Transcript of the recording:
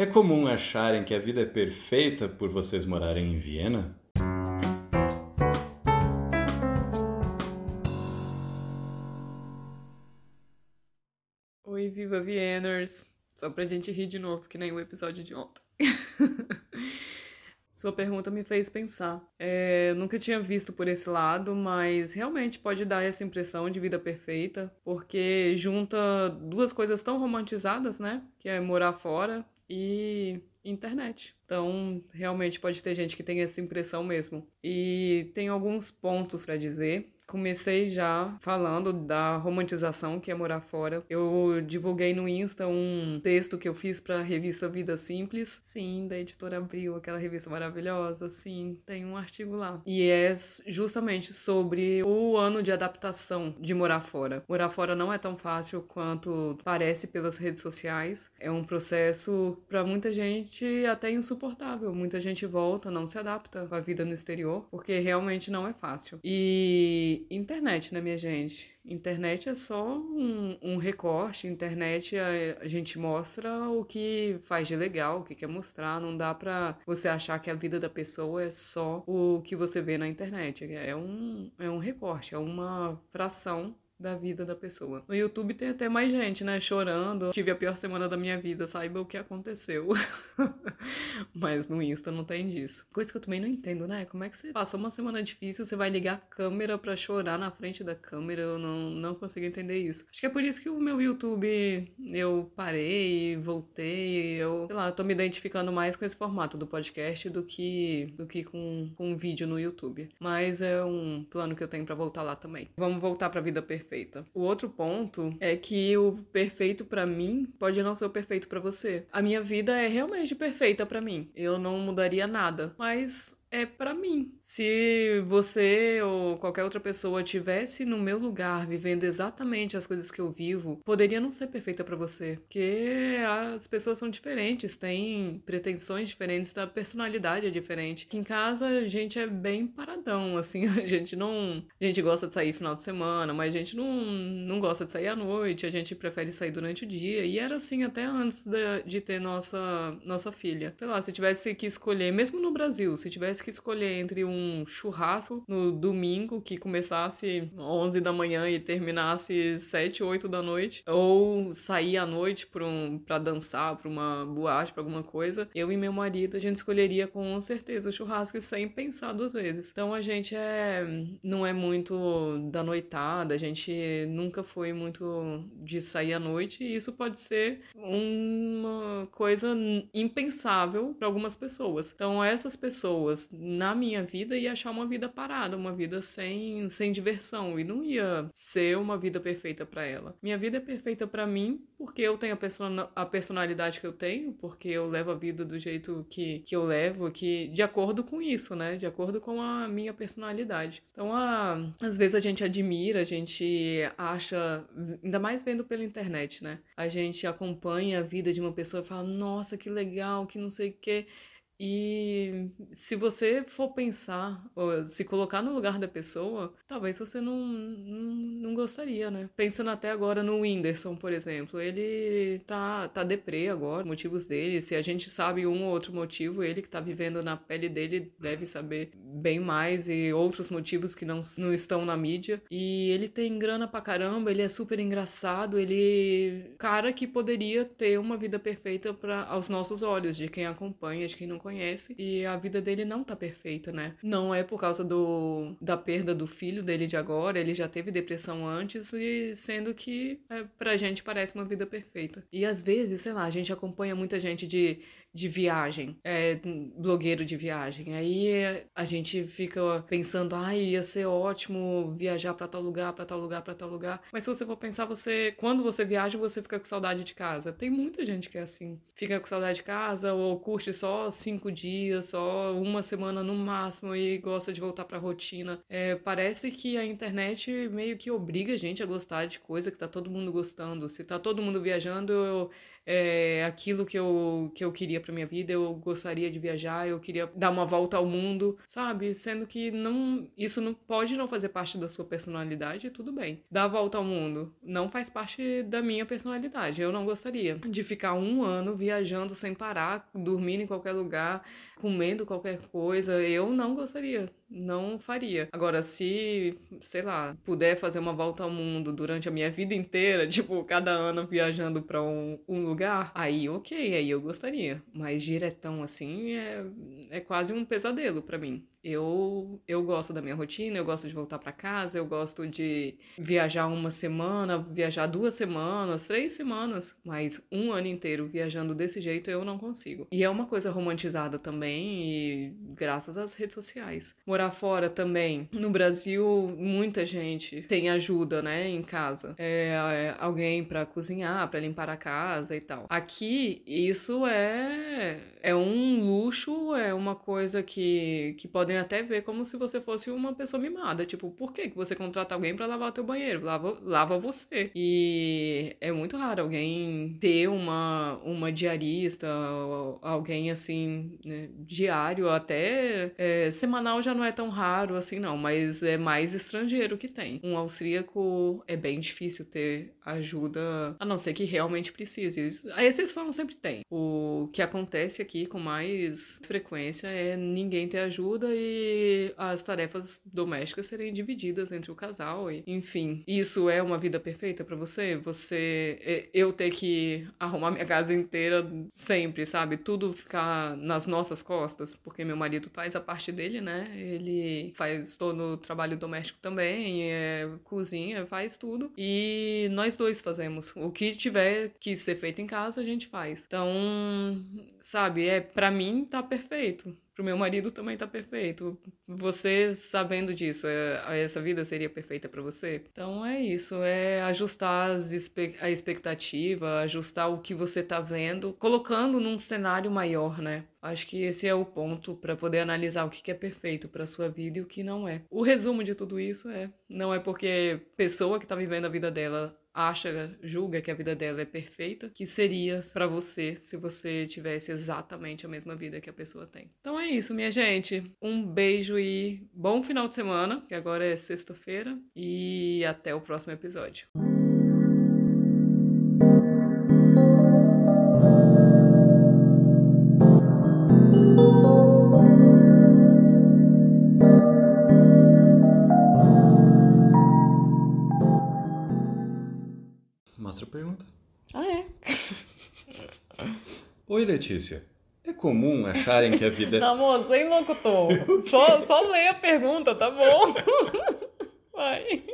É comum acharem que a vida é perfeita por vocês morarem em Viena? Oi, viva Vieners! Só pra gente rir de novo, que nem o episódio de ontem. Sua pergunta me fez pensar. É, nunca tinha visto por esse lado, mas realmente pode dar essa impressão de vida perfeita, porque junta duas coisas tão romantizadas, né? Que é morar fora e internet. Então, realmente pode ter gente que tem essa impressão mesmo. E tem alguns pontos para dizer comecei já falando da romantização que é morar fora. Eu divulguei no Insta um texto que eu fiz para a revista Vida Simples, sim, da editora Abril, aquela revista maravilhosa, sim, tem um artigo lá. E é justamente sobre o ano de adaptação de morar fora. Morar fora não é tão fácil quanto parece pelas redes sociais. É um processo para muita gente até insuportável. Muita gente volta, não se adapta com a vida no exterior, porque realmente não é fácil. E internet, né, minha gente? Internet é só um, um recorte, internet a, a, gente mostra o que faz de legal, o que quer mostrar, não dá pra você achar que a vida da pessoa é só o que você vê na internet. É um, é um recorte, é uma fração da vida da pessoa. No YouTube tem até mais gente, né, chorando. Tive a pior semana da minha vida, saiba o que aconteceu. Mas no Insta não tem disso. Coisa que eu também não entendo, né? Como é que você passou uma semana difícil, você vai ligar a câmera para chorar na frente da câmera? Eu não, não consigo entender isso. Acho que é por isso que o meu YouTube eu parei, voltei, eu, sei lá, eu tô me identificando mais com esse formato do podcast do que do que com, com um vídeo no YouTube. Mas é um plano que eu tenho para voltar lá também. Vamos voltar para a vida perfeita perfeita. O outro ponto é que o perfeito para mim pode não ser o perfeito para você. A minha vida é realmente perfeita para mim. Eu não mudaria nada, mas é para mim. Se você ou qualquer outra pessoa tivesse no meu lugar, vivendo exatamente as coisas que eu vivo, poderia não ser perfeita para você, porque as pessoas são diferentes, têm pretensões diferentes, a personalidade é diferente. Aqui em casa a gente é bem paradão, assim, a gente não, a gente gosta de sair final de semana, mas a gente não, não gosta de sair à noite, a gente prefere sair durante o dia, e era assim até antes de, de ter nossa nossa filha. Sei lá, se tivesse que escolher, mesmo no Brasil, se tivesse tivesse que escolher entre um churrasco no domingo que começasse 11 da manhã e terminasse 7, 8 da noite, ou sair à noite para um, pra dançar, para uma boate, para alguma coisa, eu e meu marido a gente escolheria com certeza o churrasco sem pensar duas vezes. Então a gente é não é muito da noitada, a gente nunca foi muito de sair à noite e isso pode ser uma coisa impensável para algumas pessoas. Então essas pessoas na minha vida ia achar uma vida parada, uma vida sem, sem diversão e não ia ser uma vida perfeita para ela. Minha vida é perfeita para mim porque eu tenho a, person a personalidade que eu tenho, porque eu levo a vida do jeito que, que eu levo, que de acordo com isso, né? De acordo com a minha personalidade. Então, a, às vezes a gente admira, a gente acha, ainda mais vendo pela internet, né? A gente acompanha a vida de uma pessoa e fala, nossa, que legal, que não sei o quê. E se você for pensar, ou se colocar no lugar da pessoa, talvez você não, não, não gostaria, né? Pensando até agora no Whindersson, por exemplo, ele tá, tá deprê agora, motivos dele. Se a gente sabe um ou outro motivo, ele que tá vivendo na pele dele deve saber bem mais e outros motivos que não, não estão na mídia. E ele tem grana pra caramba, ele é super engraçado, ele. Cara que poderia ter uma vida perfeita para aos nossos olhos, de quem acompanha, de quem não conhece conhece e a vida dele não tá perfeita, né? Não é por causa do da perda do filho dele de agora, ele já teve depressão antes e sendo que é, pra gente parece uma vida perfeita. E às vezes, sei lá, a gente acompanha muita gente de de viagem, é, blogueiro de viagem. Aí a gente fica pensando, ai, ia ser ótimo viajar para tal lugar, para tal lugar, para tal lugar. Mas se você for pensar, você, quando você viaja, você fica com saudade de casa. Tem muita gente que é assim, fica com saudade de casa ou curte só cinco dias, só uma semana no máximo e gosta de voltar para a rotina. É, parece que a internet meio que obriga a gente a gostar de coisa que tá todo mundo gostando. Se tá todo mundo viajando, eu é aquilo que eu, que eu queria pra minha vida, eu gostaria de viajar, eu queria dar uma volta ao mundo, sabe? Sendo que não, isso não pode não fazer parte da sua personalidade, tudo bem. Dar a volta ao mundo não faz parte da minha personalidade. Eu não gostaria de ficar um ano viajando sem parar, dormindo em qualquer lugar, comendo qualquer coisa. Eu não gostaria não faria. Agora, se, sei lá, puder fazer uma volta ao mundo durante a minha vida inteira, tipo, cada ano viajando para um, um, lugar, aí ok, aí eu gostaria. Mas diretão assim é, é quase um pesadelo para mim. Eu, eu gosto da minha rotina, eu gosto de voltar para casa, eu gosto de viajar uma semana, viajar duas semanas, três semanas, mas um ano inteiro viajando desse jeito eu não consigo. E é uma coisa romantizada também, e graças às redes sociais. Morar fora também. No Brasil, muita gente tem ajuda, né, em casa. É, é alguém para cozinhar, para limpar a casa e tal. Aqui, isso é, é um luxo, é uma coisa que, que pode podem até ver como se você fosse uma pessoa mimada. Tipo, por que, que você contrata alguém para lavar o teu banheiro? Lava, lava você. E é muito raro alguém ter uma, uma diarista, alguém assim, né, diário, até é, semanal já não é tão raro assim, não, mas é mais estrangeiro que tem. Um austríaco é bem difícil ter ajuda, a não ser que realmente precise. A exceção sempre tem. O que acontece aqui com mais frequência é ninguém ter ajuda e as tarefas domésticas serem divididas entre o casal. E, enfim, isso é uma vida perfeita para você? Você. É, eu ter que arrumar minha casa inteira sempre, sabe? Tudo ficar nas nossas costas, porque meu marido faz a parte dele, né? Ele faz todo o trabalho doméstico também, é, cozinha, faz tudo. E nós dois fazemos. O que tiver que ser feito em casa, a gente faz. Então, sabe, é para mim tá perfeito pro meu marido também tá perfeito. Você sabendo disso, é, essa vida seria perfeita para você? Então é isso, é ajustar a expectativa, ajustar o que você tá vendo, colocando num cenário maior, né? Acho que esse é o ponto para poder analisar o que é perfeito para sua vida e o que não é. O resumo de tudo isso é: não é porque pessoa que está vivendo a vida dela acha, julga que a vida dela é perfeita, que seria para você se você tivesse exatamente a mesma vida que a pessoa tem. Então é isso, minha gente. Um beijo e bom final de semana, que agora é sexta-feira, e até o próximo episódio. Oi, Letícia. É comum acharem que a vida. Não, moça, hein, locutor? Só, só lê a pergunta, tá bom? Vai.